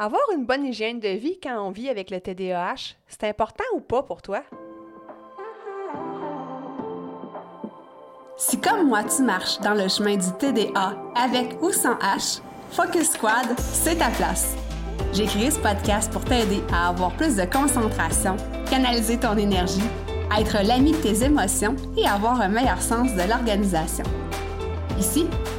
Avoir une bonne hygiène de vie quand on vit avec le TDAH, c'est important ou pas pour toi? Si comme moi tu marches dans le chemin du TDA avec ou sans H, Focus Squad, c'est ta place. J'ai créé ce podcast pour t'aider à avoir plus de concentration, canaliser ton énergie, être l'ami de tes émotions et avoir un meilleur sens de l'organisation. Ici,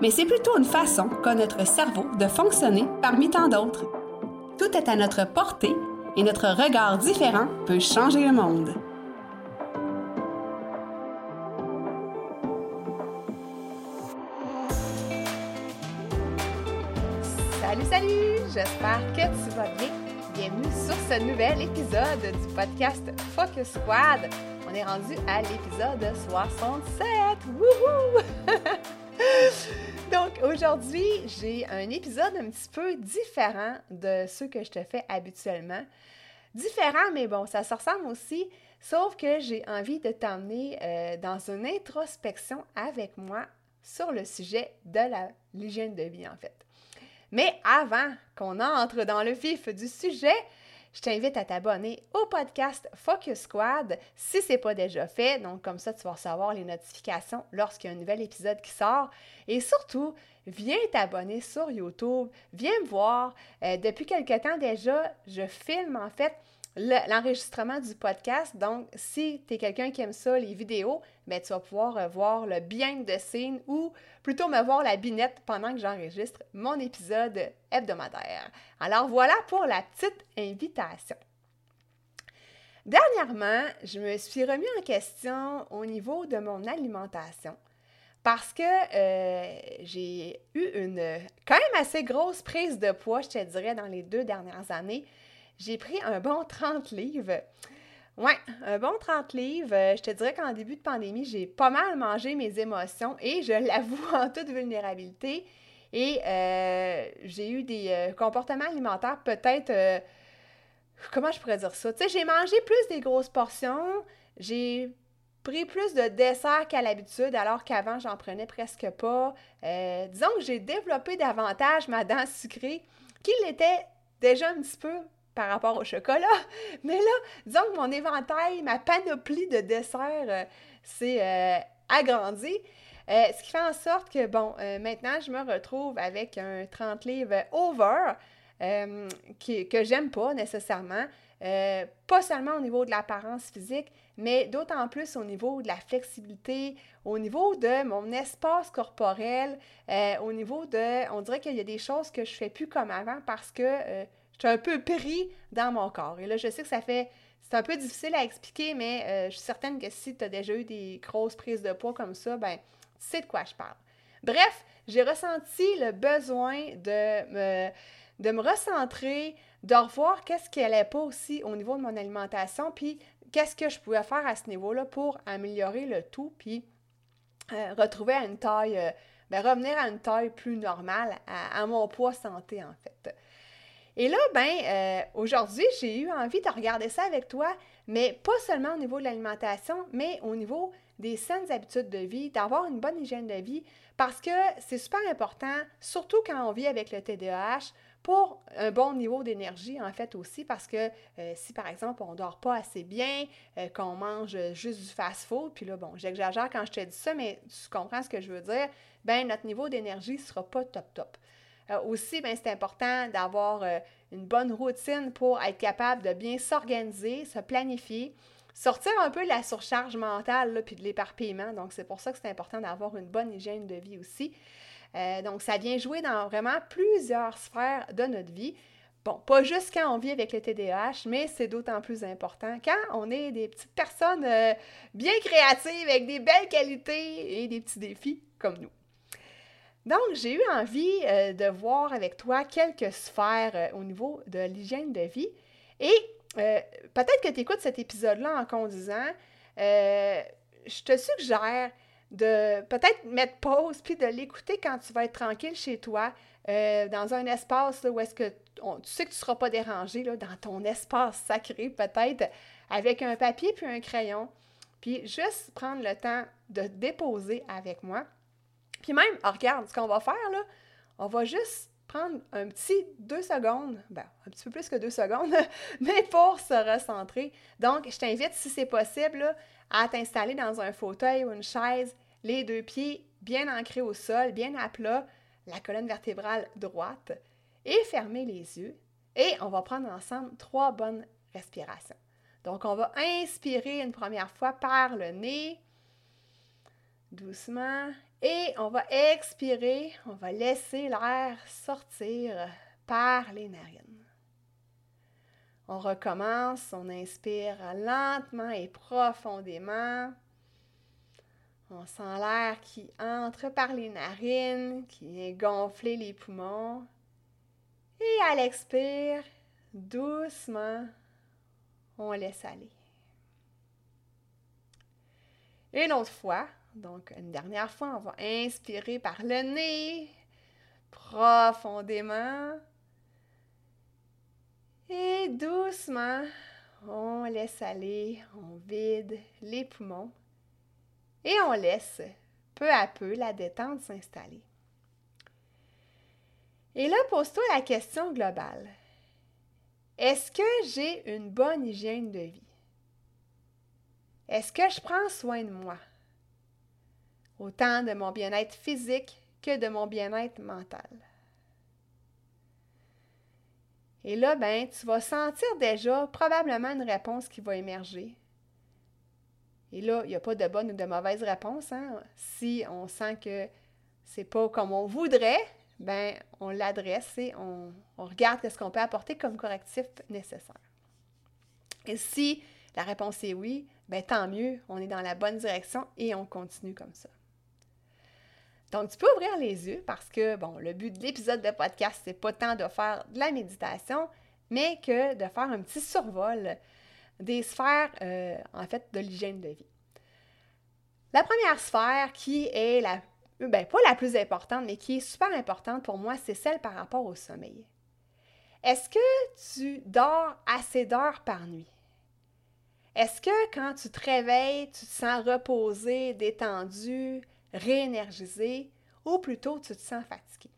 mais c'est plutôt une façon qu'a notre cerveau de fonctionner parmi tant d'autres. Tout est à notre portée et notre regard différent peut changer le monde. Salut, salut! J'espère que tu vas bien. Bienvenue sur ce nouvel épisode du podcast Focus Squad. On est rendu à l'épisode 67. Wouhou! Donc aujourd'hui, j'ai un épisode un petit peu différent de ceux que je te fais habituellement. Différent, mais bon, ça se ressemble aussi, sauf que j'ai envie de t'emmener euh, dans une introspection avec moi sur le sujet de l'hygiène de vie en fait. Mais avant qu'on entre dans le vif du sujet, je t'invite à t'abonner au podcast Focus Squad si ce n'est pas déjà fait. Donc, comme ça, tu vas recevoir les notifications lorsqu'il y a un nouvel épisode qui sort. Et surtout, viens t'abonner sur YouTube. Viens me voir. Euh, depuis quelque temps déjà, je filme en fait l'enregistrement du podcast. Donc, si tu es quelqu'un qui aime ça, les vidéos, ben, tu vas pouvoir euh, voir le bien de scene ou plutôt me voir la binette pendant que j'enregistre mon épisode hebdomadaire. Alors voilà pour la petite invitation. Dernièrement, je me suis remis en question au niveau de mon alimentation parce que euh, j'ai eu une quand même assez grosse prise de poids, je te dirais, dans les deux dernières années j'ai pris un bon 30 livres. Ouais, un bon 30 livres. Euh, je te dirais qu'en début de pandémie, j'ai pas mal mangé mes émotions et je l'avoue en toute vulnérabilité. Et euh, j'ai eu des euh, comportements alimentaires peut-être. comment je pourrais dire ça? Tu sais, j'ai mangé plus des grosses portions. J'ai pris plus de dessert qu'à l'habitude, alors qu'avant, j'en prenais presque pas. disons que j'ai développé davantage ma dent sucrée qu'il était déjà un petit peu par rapport au chocolat. Mais là, disons que mon éventail, ma panoplie de desserts euh, s'est euh, agrandi. Euh, ce qui fait en sorte que, bon, maintenant, je me retrouve avec un 30 livres over que j'aime pas nécessairement. pas seulement au niveau de l'apparence physique, mais d'autant plus au niveau de la flexibilité, au niveau de mon espace corporel, au niveau de, on dirait qu'il y a des choses que je fais plus comme avant parce que je suis un peu pris dans mon corps. Et là, je sais que ça fait. C'est un peu difficile à expliquer, mais euh, je suis certaine que si tu as déjà eu des grosses prises de poids comme ça, ben, tu sais de quoi je parle. Bref, j'ai ressenti le besoin de me, de me recentrer, de revoir qu'est-ce qui n'allait pas aussi au niveau de mon alimentation, puis qu'est-ce que je pouvais faire à ce niveau-là pour améliorer le tout, puis euh, retrouver à une taille, euh, ben, revenir à une taille plus normale, à mon poids santé en fait. Et là, ben, euh, aujourd'hui, j'ai eu envie de regarder ça avec toi, mais pas seulement au niveau de l'alimentation, mais au niveau des saines habitudes de vie, d'avoir une bonne hygiène de vie, parce que c'est super important, surtout quand on vit avec le TDAH, pour un bon niveau d'énergie, en fait, aussi, parce que euh, si, par exemple, on ne dort pas assez bien, euh, qu'on mange juste du fast-food, puis là, bon, j'exagère quand je te dis ça, mais tu comprends ce que je veux dire, ben notre niveau d'énergie ne sera pas top-top. Euh, aussi, ben, c'est important d'avoir euh, une bonne routine pour être capable de bien s'organiser, se planifier, sortir un peu de la surcharge mentale puis de l'éparpillement. Donc, c'est pour ça que c'est important d'avoir une bonne hygiène de vie aussi. Euh, donc, ça vient jouer dans vraiment plusieurs sphères de notre vie. Bon, pas juste quand on vit avec le TDAH, mais c'est d'autant plus important quand on est des petites personnes bien créatives avec des belles qualités et des petits défis comme nous. Donc, j'ai eu envie euh, de voir avec toi quelques sphères euh, au niveau de l'hygiène de vie. Et euh, peut-être que tu écoutes cet épisode-là en conduisant. Je te suggère de peut-être mettre pause puis de l'écouter quand tu vas être tranquille chez toi, dans un espace où est-ce que tu sais que tu ne seras pas dérangé, dans ton espace sacré peut-être, avec un papier puis un crayon. Puis juste prendre le temps de déposer avec moi. Puis même, oh, regarde, ce qu'on va faire, là, on va juste prendre un petit deux secondes, ben, un petit peu plus que deux secondes, mais pour se recentrer. Donc, je t'invite, si c'est possible, à t'installer dans un fauteuil ou une chaise, les deux pieds bien ancrés au sol, bien à plat, la colonne vertébrale droite, et fermer les yeux. Et on va prendre ensemble trois bonnes respirations. Donc, on va inspirer une première fois par le nez, doucement, et on va expirer, on va laisser l'air sortir par les narines. On recommence, on inspire lentement et profondément. On sent l'air qui entre par les narines, qui vient gonfler les poumons. Et à l'expire, doucement, on laisse aller. Une autre fois, donc une dernière fois, on va inspirer par le nez profondément. Et doucement, on laisse aller, on vide les poumons et on laisse peu à peu la détente s'installer. Et là, pose-toi la question globale. Est-ce que j'ai une bonne hygiène de vie? Est-ce que je prends soin de moi? Autant de mon bien-être physique que de mon bien-être mental. Et là, ben, tu vas sentir déjà probablement une réponse qui va émerger. Et là, il n'y a pas de bonne ou de mauvaise réponse. Hein? Si on sent que c'est pas comme on voudrait, ben, on l'adresse et on, regarde ce qu'on peut apporter comme correctif nécessaire. Et si la réponse est oui, ben, tant mieux, on est dans la bonne direction et on continue comme ça. Donc, tu peux ouvrir les yeux parce que, bon, le but de l'épisode de podcast, c'est pas tant de faire de la méditation, mais que de faire un petit survol des sphères, euh, en fait, de l'hygiène de vie. La première sphère qui est la ben, pas la plus importante, mais qui est super importante pour moi, c'est celle par rapport au sommeil. Est-ce que tu dors assez d'heures par nuit? Est-ce que quand tu te réveilles, tu te sens reposé, détendu, réénergisé, ou plutôt tu te sens fatigué?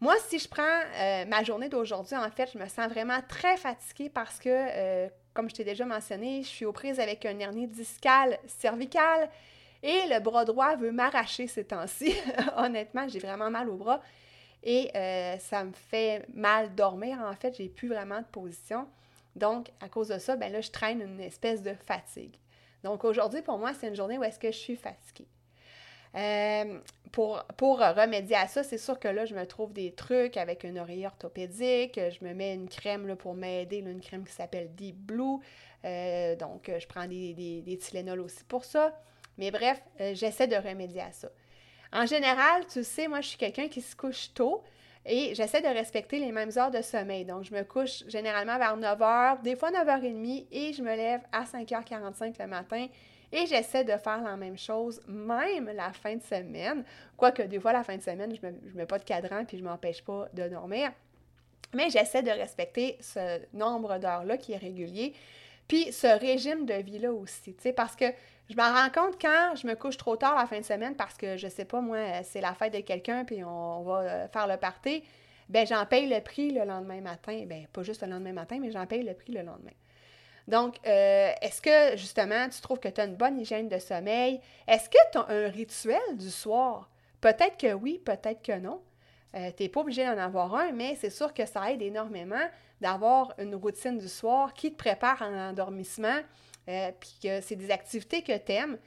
Moi, si je prends euh, ma journée d'aujourd'hui, en fait, je me sens vraiment très fatiguée parce que, euh, comme je t'ai déjà mentionné, je suis aux prises avec un hernie discal cervical et le bras droit veut m'arracher ces temps-ci. Honnêtement, j'ai vraiment mal au bras. Et euh, ça me fait mal dormir, en fait. J'ai plus vraiment de position. Donc, à cause de ça, ben là, je traîne une espèce de fatigue. Donc, aujourd'hui, pour moi, c'est une journée où est-ce que je suis fatiguée. Euh, pour, pour remédier à ça, c'est sûr que là, je me trouve des trucs avec une oreille orthopédique. Je me mets une crème pour m'aider, une crème qui s'appelle Deep Blue. Euh, donc, je prends des, des, des Tylenol aussi pour ça. Mais bref, euh, j'essaie de remédier à ça. En général, tu sais, moi, je suis quelqu'un qui se couche tôt et j'essaie de respecter les mêmes heures de sommeil. Donc, je me couche généralement vers 9 h, des fois 9h30 et je me lève à 5h45 le matin. Et j'essaie de faire la même chose, même la fin de semaine. Quoique des fois, la fin de semaine, je ne mets, mets, pas de cadran puis je ne m'empêche pas de dormir. Mais j'essaie de respecter ce nombre d'heures-là qui est régulier. Puis ce régime de vie-là aussi, parce que je me rends compte quand je me couche trop tard la fin de semaine parce que je sais pas, moi, c'est la fête de quelqu'un puis on, va euh, faire le party, ben j'en paye le prix le lendemain matin. Ben pas juste le lendemain matin, mais j'en paye le prix le lendemain. Donc, euh, est-ce que justement tu trouves que tu as une bonne hygiène de sommeil? Est-ce que tu as un rituel du soir? Peut-être que oui, peut-être que non. Euh, tu n'es pas obligé d'en avoir un, mais c'est sûr que ça aide énormément d'avoir une routine du soir qui te prépare à l'endormissement, euh, puis que c'est des activités que tu aimes,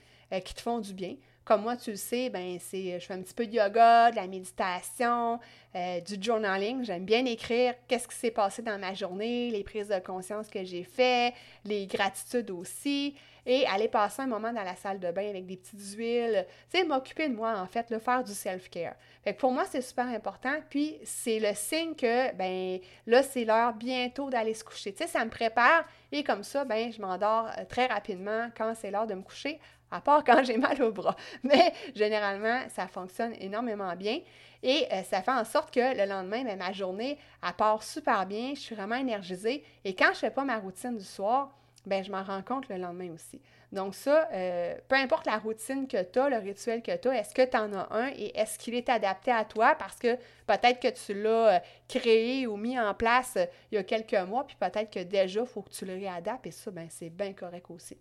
qui te font du bien. Comme moi, tu le sais, ben c'est, je fais un petit peu de yoga, de la méditation, euh, du journaling. J'aime bien écrire qu'est-ce qui s'est passé dans ma journée, les prises de conscience que j'ai fait, les gratitudes aussi, et aller passer un moment dans la salle de bain avec des petites huiles. Tu m'occuper de moi, en fait, le faire du self-care. Fait pour moi, c'est super important. Puis, c'est le signe que, ben là, c'est l'heure bientôt d'aller se coucher. Tu sais, ça me prépare et comme ça, ben je m'endors euh, très rapidement quand c'est l'heure de me coucher à part quand j'ai mal au bras. Mais généralement, ça fonctionne énormément bien. Et euh, ça fait en sorte que le lendemain, ben, ma journée, elle part super bien, je suis vraiment énergisée. Et quand je ne fais pas ma routine du soir, ben, je m'en rends compte le lendemain aussi. Donc ça, euh, peu importe la routine que tu as, le rituel que tu as, est-ce que tu en as un et est-ce qu'il est adapté à toi? Parce que peut-être que tu l'as euh, créé ou mis en place il y a quelques mois, puis peut-être que déjà, il faut que tu le réadaptes et ça, ben, c'est bien correct aussi.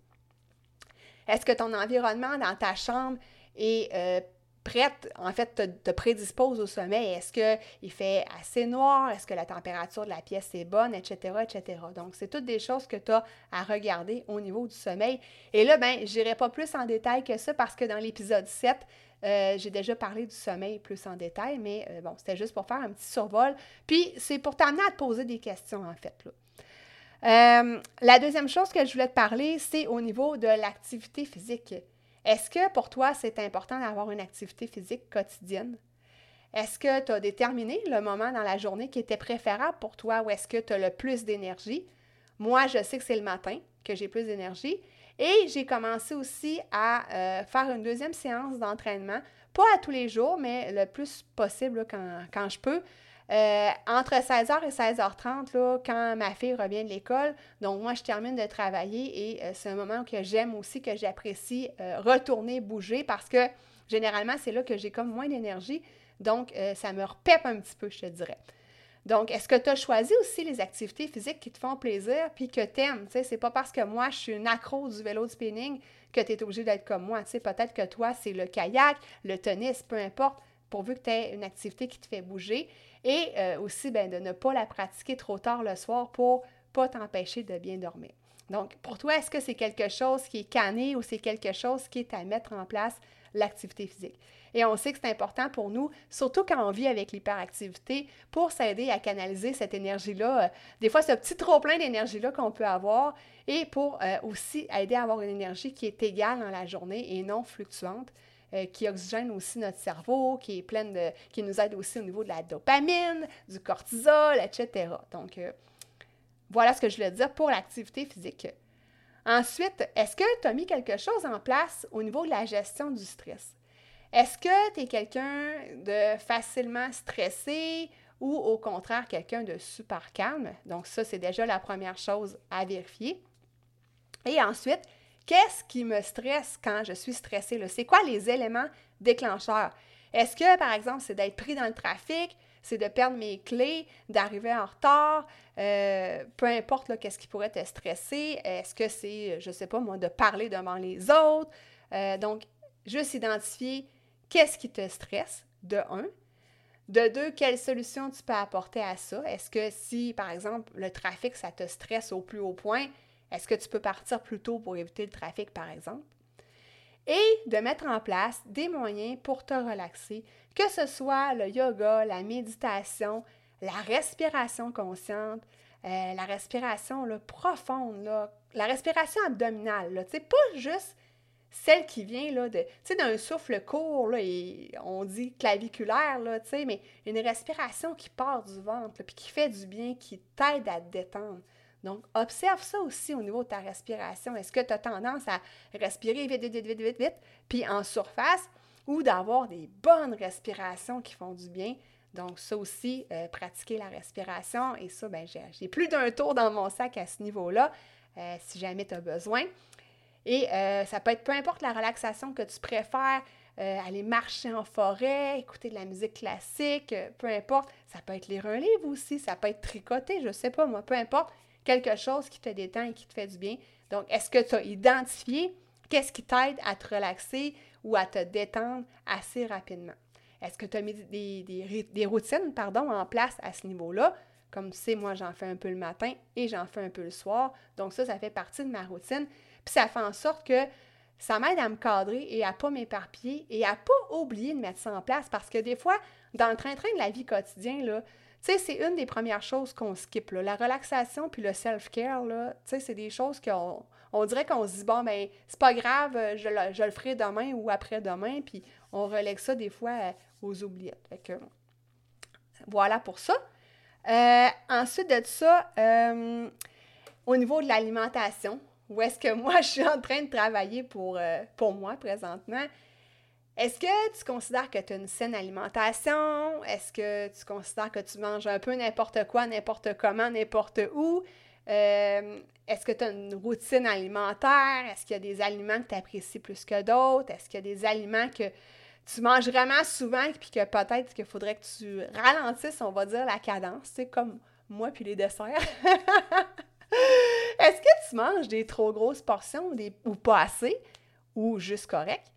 Est-ce que ton environnement dans ta chambre est euh, prête, en fait, te, te, prédispose au sommeil? Est-ce qu'il fait assez noir? Est-ce que la température de la pièce est bonne, etc., etc.? Donc, c'est toutes des choses que tu as à regarder au niveau du sommeil. Et là, ben, je n'irai pas plus en détail que ça parce que dans l'épisode 7, euh, j'ai déjà parlé du sommeil plus en détail, mais euh, bon, c'était juste pour faire un petit survol. Puis, c'est pour t'amener à te poser des questions, en fait. Euh, la deuxième chose que je voulais te parler, c'est au niveau de l'activité physique. Est-ce que pour toi, c'est important d'avoir une activité physique quotidienne? Est-ce que tu as déterminé le moment dans la journée qui était préférable pour toi ou est-ce que tu as le plus d'énergie? Moi, je sais que c'est le matin que j'ai plus d'énergie. Et j'ai commencé aussi à euh, faire une deuxième séance d'entraînement, pas à tous les jours, mais le plus possible quand, je peux. Euh, entre 16h et 16h30, là, quand ma fille revient de l'école, donc moi, je termine de travailler et euh, c'est un moment que j'aime aussi, que j'apprécie euh, retourner bouger parce que généralement, c'est là que j'ai comme moins d'énergie. Donc, ça me repèpe un petit peu, je te dirais. Donc, est-ce que tu as choisi aussi les activités physiques qui te font plaisir puis que tu aimes? Ce n'est pas parce que moi, je suis une accro du vélo de spinning que tu es obligé d'être comme moi. Peut-être que toi, c'est le kayak, le tennis, peu importe, pourvu que tu aies une activité qui te fait bouger. Et euh, aussi, ben, de ne pas la pratiquer trop tard le soir pour pas t'empêcher de bien dormir. Donc, pour toi, est-ce que c'est quelque chose qui est canné ou c'est quelque chose qui est à mettre en place, l'activité physique? Et on sait que c'est important pour nous, surtout quand on vit avec l'hyperactivité, pour s'aider à canaliser cette énergie-là, euh, des fois ce petit trop-plein d'énergie-là qu'on peut avoir, et pour euh, aussi aider à avoir une énergie qui est égale dans la journée et non fluctuante. Euh, qui oxygène aussi notre cerveau, qui est pleine de, qui nous aide aussi au niveau de la dopamine, du cortisol, etc. Donc, voilà ce que je voulais dire pour l'activité physique. Ensuite, est-ce que tu as mis quelque chose en place au niveau de la gestion du stress? Est-ce que tu es quelqu'un de facilement stressé ou au contraire quelqu'un de super calme? Donc ça, c'est déjà la première chose à vérifier. Et ensuite, Qu'est-ce qui me stresse quand je suis stressée? C'est quoi les éléments déclencheurs? Est-ce que, par exemple, c'est d'être pris dans le trafic, c'est de perdre mes clés, d'arriver en retard, euh, peu importe qu'est-ce qui pourrait te stresser. Est-ce que c'est, je sais pas moi, de parler devant les autres? Euh, donc, juste identifier qu'est-ce qui te stresse, de un. De deux, quelle solution tu peux apporter à ça? Est-ce que si, par exemple, le trafic, ça te stresse au plus haut point, est-ce que tu peux partir plus tôt pour éviter le trafic, par exemple? Et de mettre en place des moyens pour te relaxer, que ce soit le yoga, la méditation, la respiration consciente, euh, la respiration profonde, la respiration abdominale. Pas juste celle qui vient là, de, d'un souffle court, et on dit claviculaire, là, mais une respiration qui part du ventre, puis qui fait du bien, qui t'aide à te détendre. Donc, observe ça aussi au niveau de ta respiration. Est-ce que tu as tendance à respirer vite, vite, vite, vite, vite, puis en surface, ou d'avoir des bonnes respirations qui font du bien? Donc, ça aussi, euh, pratiquer la respiration. Et ça, ben, j'ai plus d'un tour dans mon sac à ce niveau-là, euh, si jamais tu as besoin. Et euh, ça peut être peu importe la relaxation que tu préfères, aller marcher en forêt, écouter de la musique classique, peu importe. Ça peut être lire un livre aussi, ça peut être tricoter, je sais pas moi, peu importe quelque chose qui te détend et qui te fait du bien. Donc, est-ce que tu as identifié qu'est-ce qui t'aide à te relaxer ou à te détendre assez rapidement? Est-ce que tu as mis des, routines pardon, en place à ce niveau-là? Comme tu sais, moi, j'en fais un peu le matin et j'en fais un peu le soir. Donc, ça, ça fait partie de ma routine. Puis, ça fait en sorte que ça m'aide à me cadrer et à pas m'éparpiller et à pas oublier de mettre ça en place parce que des fois, dans le train-train de la vie quotidienne, là, tu sais, c'est une des premières choses qu'on skip. Là. La relaxation puis le self-care, tu sais, c'est des choses qu'on on dirait qu'on se dit, bon, ben, c'est pas grave, je le, je le ferai demain ou après-demain, puis on relègue ça des fois euh, aux oubliettes. Fait que, voilà pour ça. Euh, ensuite de ça, euh, au niveau de l'alimentation, où est-ce que moi, je suis en train de travailler pour, pour moi présentement, est-ce que tu considères que tu as une saine alimentation? Est-ce que tu considères que tu manges un peu n'importe quoi, n'importe comment, n'importe où? Euh, est-ce que tu as une routine alimentaire? Est-ce qu'il y a des aliments que tu apprécies plus que d'autres? Est-ce qu'il y a des aliments que tu manges vraiment souvent et que peut-être qu'il faudrait que tu ralentisses, on va dire, la cadence, tu comme moi puis les desserts? Est-ce que tu manges des trop grosses portions ou pas assez ou juste correct?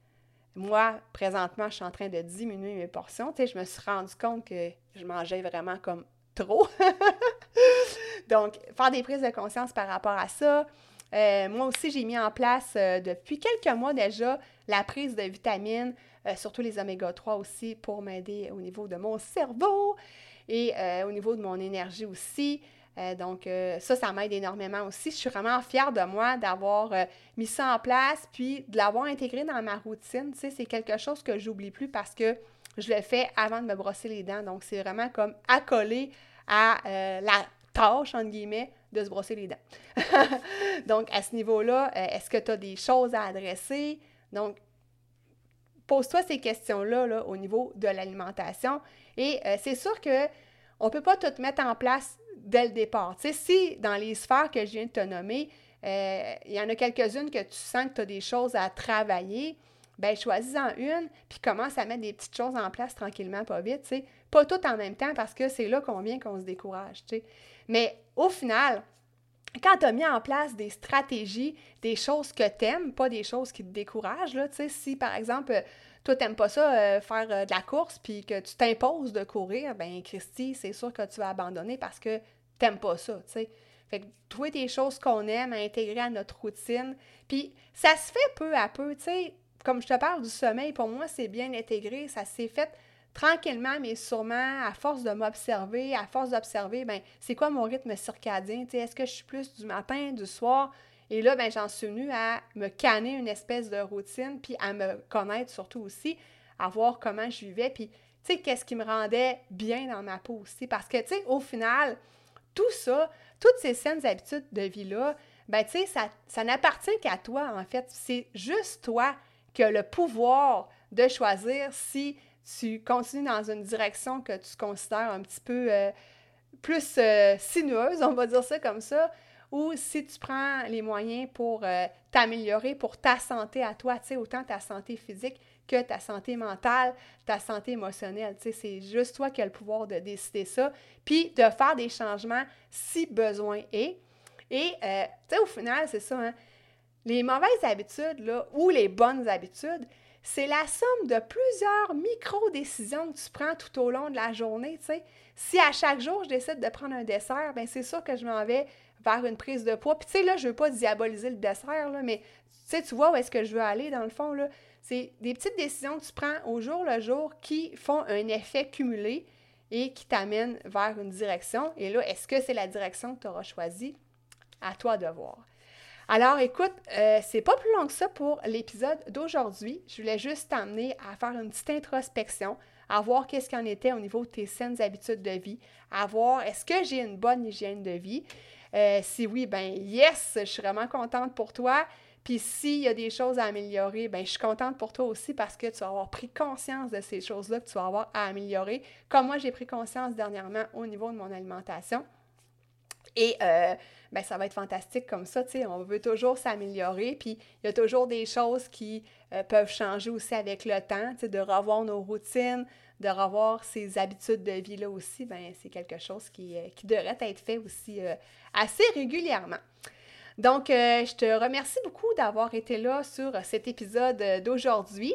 Moi, présentement, je suis en train de diminuer mes portions. Tu je me suis rendu compte que je mangeais vraiment comme trop. Donc, faire des prises de conscience par rapport à ça. Euh, moi aussi, j'ai mis en place euh, depuis quelques mois déjà la prise de vitamines, euh, surtout les oméga 3 aussi, pour m'aider au niveau de mon cerveau et au niveau de mon énergie aussi. Euh, donc, euh, ça, ça m'aide énormément aussi. Je suis vraiment fière de moi d'avoir euh, mis ça en place, puis de l'avoir intégré dans ma routine. Tu sais, c'est quelque chose que j'oublie plus parce que je le fais avant de me brosser les dents. Donc, c'est vraiment comme accolé à la tâche, entre guillemets, de se brosser les dents. donc, à ce niveau-là, est-ce que tu as des choses à adresser? Donc, pose-toi ces questions-là là, au niveau de l'alimentation. Et c'est sûr que on ne peut pas tout mettre en place dès le départ. Si dans les sphères que je viens de te nommer, euh, il y en a quelques-unes que tu sens que tu as des choses à travailler, ben choisis-en une, puis commence à mettre des petites choses en place tranquillement, pas vite, tu sais. Pas tout en même temps, parce que c'est là qu'on vient qu'on se décourage. Mais au final, quand tu as mis en place des stratégies, des choses que tu aimes, pas des choses qui te découragent, là, tu si par exemple, toi, t'aimes pas ça, euh, faire euh, de la course, puis que tu t'imposes de courir, ben Christy, c'est sûr que tu vas abandonner parce que t'aimes pas ça, tu sais. Fait que trouver des choses qu'on aime à intégrer à notre routine. Puis ça se fait peu à peu, tu sais. Comme je te parle du sommeil, pour moi, c'est bien intégré. Ça s'est fait tranquillement, mais sûrement, à force de m'observer, à force d'observer, ben c'est quoi mon rythme circadien? Est-ce que je suis plus du matin, du soir? Et là, ben, j'en suis venue à me canner une espèce de routine, puis à me connaître surtout aussi, à voir comment je vivais, puis, tu sais, qu'est-ce qui me rendait bien dans ma peau aussi. Parce que, tu sais, au final, tout ça, toutes ces saines habitudes de vie-là, ben, tu sais, ça, n'appartient qu'à toi, en fait. C'est juste toi qui as le pouvoir de choisir si tu continues dans une direction que tu considères un petit peu euh, plus euh, sinueuse, on va dire ça comme ça, ou si tu prends les moyens pour euh, t'améliorer, pour ta santé à toi, tu sais, autant ta santé physique que ta santé mentale, ta santé émotionnelle. Tu sais, c'est juste toi qui as le pouvoir de décider ça, puis de faire des changements si besoin est. Et, euh, tu sais, au final, c'est ça, hein, les mauvaises habitudes, là, ou les bonnes habitudes, c'est la somme de plusieurs micro-décisions que tu prends tout au long de la journée. Si à chaque jour, je décide de prendre un dessert, bien, c'est sûr que je m'en vais vers une prise de poids. Puis, tu sais, là, je veux pas diaboliser le dessert, là, mais tu sais, tu vois où est-ce que je veux aller, dans le fond, là. C'est des petites décisions que tu prends au jour le jour qui font un effet cumulé et qui t'amènent vers une direction. Et là, est-ce que c'est la direction que tu auras choisie? À toi de voir. Alors, écoute, euh, c'est pas plus long que ça pour l'épisode d'aujourd'hui. Je voulais juste t'amener à faire une petite introspection, à voir qu'est-ce qu'il en était au niveau de tes saines habitudes de vie, à voir est-ce que j'ai une bonne hygiène de vie. Euh, si oui, ben yes, je suis vraiment contente pour toi. Puis s'il y a des choses à améliorer, ben je suis contente pour toi aussi parce que tu vas avoir pris conscience de ces choses-là que tu vas avoir à améliorer, comme moi j'ai pris conscience dernièrement au niveau de mon alimentation. Et euh, ben, ça va être fantastique comme ça, tu sais, on veut toujours s'améliorer, puis il y a toujours des choses qui euh, peuvent changer aussi avec le temps, tu sais, de revoir nos routines, de revoir ces habitudes de vie-là aussi, ben c'est quelque chose qui, euh, qui, devrait être fait aussi assez régulièrement. Donc, je te remercie beaucoup d'avoir été là sur cet épisode d'aujourd'hui.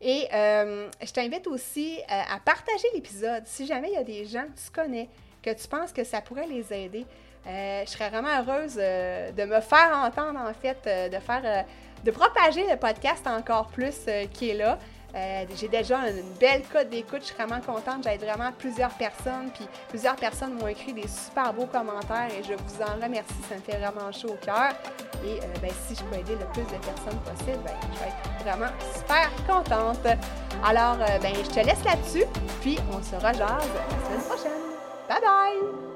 Et je t'invite aussi à partager l'épisode. Si jamais il y a des gens que tu connais, que tu penses que ça pourrait les aider, je serais vraiment heureuse de me faire entendre, en fait, de faire de propager le podcast encore plus qui est là. Euh, j'ai déjà une belle cote d'écoute. Je suis vraiment contente. J'aide vraiment plusieurs personnes. Puis plusieurs personnes m'ont écrit des super beaux commentaires et je vous en remercie. Ça me fait vraiment chaud au cœur. Et euh, ben, si je peux aider le plus de personnes possible, ben, je vais être vraiment super contente. Alors, euh, ben, je te laisse là-dessus. Puis on se rejase la semaine prochaine. Bye bye!